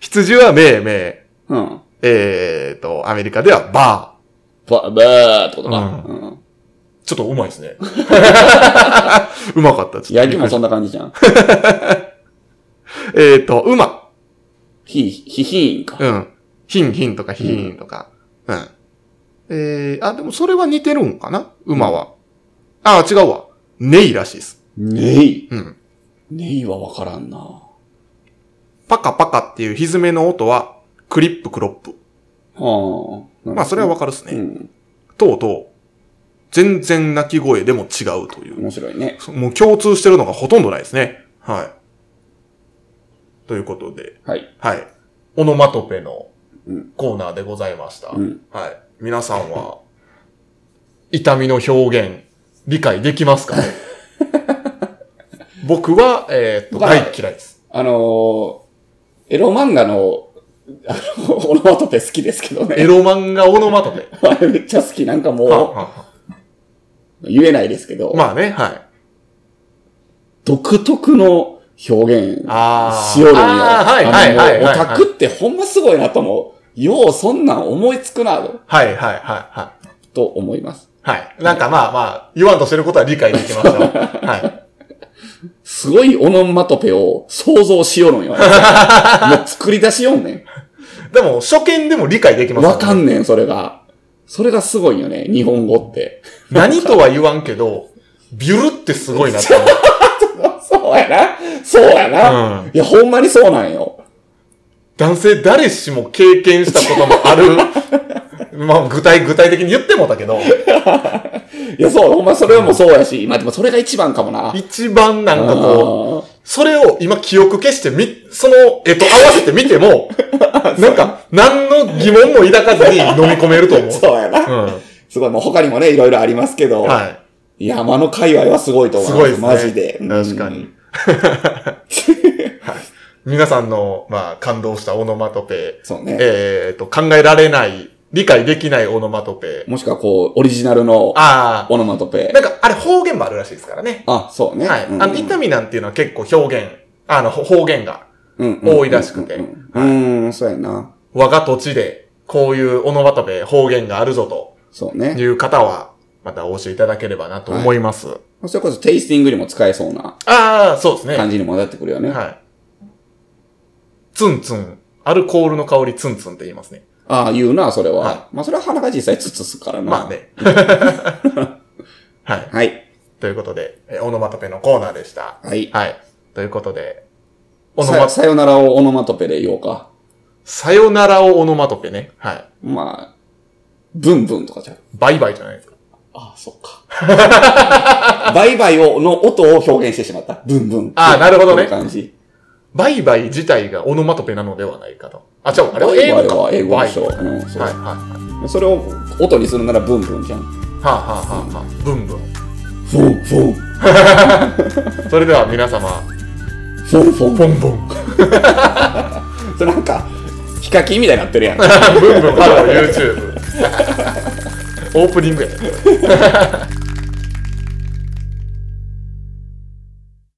[SPEAKER 2] 羊はメーメ
[SPEAKER 1] うん。
[SPEAKER 2] ー。えーと、アメリカではバ
[SPEAKER 1] バ、バーってことか。
[SPEAKER 2] う
[SPEAKER 1] うん。
[SPEAKER 2] ー。ちょっとうまいですね。うまかった。ちょっと
[SPEAKER 1] ヤギもそんな感じじゃん。
[SPEAKER 2] えーと、馬。
[SPEAKER 1] ひ、ひひーんか。
[SPEAKER 2] うん。ヒンヒンとかヒヒンとか。うん。えー、あ、でもそれは似てるんかな？馬は。あ、違うわ。ネイらしいです。
[SPEAKER 1] ネイ？
[SPEAKER 2] うん。
[SPEAKER 1] ネイはわからんな。
[SPEAKER 2] パカパカっていう歪めの音は、クリップクロップ。
[SPEAKER 1] はあ。
[SPEAKER 2] まあ、それはわかるっすね。
[SPEAKER 1] うん。
[SPEAKER 2] とうとう、全然鳴き声でも違うという。
[SPEAKER 1] 面白いね。
[SPEAKER 2] もう共通してるのがほとんどないですね。はい。ということで、
[SPEAKER 1] はい。
[SPEAKER 2] はい。オノマトペの
[SPEAKER 1] うん
[SPEAKER 2] コーナーでございました。
[SPEAKER 1] うん。
[SPEAKER 2] はい。皆さんは、痛みの表現、理解できますかね？僕は、えーっと、大嫌いです。
[SPEAKER 1] あのー、エロ漫画の、あの、オノマトペ好きですけどね。
[SPEAKER 2] エロ漫画オノマトペ。
[SPEAKER 1] あれめっちゃ好き。なんか
[SPEAKER 2] は
[SPEAKER 1] も
[SPEAKER 2] はは
[SPEAKER 1] う、言えないですけど、
[SPEAKER 2] まあね、はい。
[SPEAKER 1] 独特の表現しよるんよ。
[SPEAKER 2] あーはいはいはい
[SPEAKER 1] オタクってほんますごいなと思う。ようそんなん思いつくな、
[SPEAKER 2] はいはいはいはい。
[SPEAKER 1] と思います。
[SPEAKER 2] はい。なんかまあまあ、言わんとしてることは理解できました。はい。
[SPEAKER 1] すごいオノマトペを想像しよるんよ。もう作り出しよんね
[SPEAKER 2] でも、初見でも理解でき
[SPEAKER 1] ん。
[SPEAKER 2] ます
[SPEAKER 1] わかんねん、それが。それがすごいよね、日本語って。
[SPEAKER 2] 何とは言わんけど、ビュルってすごいなって。
[SPEAKER 1] そうやな。そうやな。
[SPEAKER 2] うん
[SPEAKER 1] いや、ほんまにそうなんよ。
[SPEAKER 2] 男性誰しも経験したことのある、まあ具体、具体的に言ってもだけど、
[SPEAKER 1] いや、そう、ほんまそれはもうそうやし、まあでもそれが一番かもな。
[SPEAKER 2] 一番なんかこう、
[SPEAKER 1] あ
[SPEAKER 2] それを今記憶消してみ、その絵と合わせて見ても、なんか、何の疑問も抱かずに飲み込めると思う
[SPEAKER 1] ー。そうやな。
[SPEAKER 2] うん。
[SPEAKER 1] すごい、もう他にもね、いろいろありますけど、
[SPEAKER 2] はい。
[SPEAKER 1] 山の界隈はすごいと思います。
[SPEAKER 2] すごいですね。
[SPEAKER 1] マジで。
[SPEAKER 2] 確かに。はい。皆さんの、まあ、感動したオノマトペ、
[SPEAKER 1] そうね。
[SPEAKER 2] えっと、考えられない、理解できないオノマトペ。
[SPEAKER 1] もしくはこう、オリジナルの
[SPEAKER 2] あ
[SPEAKER 1] オノマトペ
[SPEAKER 2] あ、。なんか、あれ方言もあるらしいですからね。
[SPEAKER 1] あ、そうね。
[SPEAKER 2] はい。
[SPEAKER 1] うん
[SPEAKER 2] あの、痛みなんていうのは結構表現、あの、方言が、
[SPEAKER 1] うんうん
[SPEAKER 2] 多いらしくて
[SPEAKER 1] うんうんうん、うんそうやな。
[SPEAKER 2] 我が土地で、こういうオノマトペ、方言があるぞと
[SPEAKER 1] そうね。
[SPEAKER 2] いう方は、またお教えいただければなと思います。
[SPEAKER 1] それこそテイスティングにも使えそうな
[SPEAKER 2] ああ、そうですね。
[SPEAKER 1] 感じにもなってくるよね。
[SPEAKER 2] はい。ツンツン。アルコールの香りツンツンって言いますね。
[SPEAKER 1] ああ、言うな、それは。
[SPEAKER 2] は
[SPEAKER 1] まあ、それは鼻が実際つつすからな。
[SPEAKER 2] まあ。ね。はい。
[SPEAKER 1] はい。
[SPEAKER 2] ということで、えオノマトペのコーナーでした。
[SPEAKER 1] はい。
[SPEAKER 2] はい。ということで、オノマ
[SPEAKER 1] さ、さよならをオノマトペで言おうか。
[SPEAKER 2] さよならをオノマトペね。はい。
[SPEAKER 1] まあ、ブンブンとかじゃう。
[SPEAKER 2] バイバイじゃないですか。
[SPEAKER 1] ああ、そっか。バイバイを、の音を表現してしまった。ブンブン。
[SPEAKER 2] ああなるほどね
[SPEAKER 1] 感じ。
[SPEAKER 2] バイバイ自体がオノマトペなのではないかと。あ、違う、あれは英語か。
[SPEAKER 1] 英語でしょ。うん、そう
[SPEAKER 2] はいはいはい。
[SPEAKER 1] それを音にするならブンブンじゃん。
[SPEAKER 2] はあ、はあはあはあ、ブンブン。
[SPEAKER 1] フォン、フォン、
[SPEAKER 2] それでは皆様、
[SPEAKER 1] フォン、フォン。
[SPEAKER 2] ボンボン。
[SPEAKER 1] それなんか、ヒカキンみたいになってるやん。
[SPEAKER 2] ブンブンハロー YouTube。オープニングやね。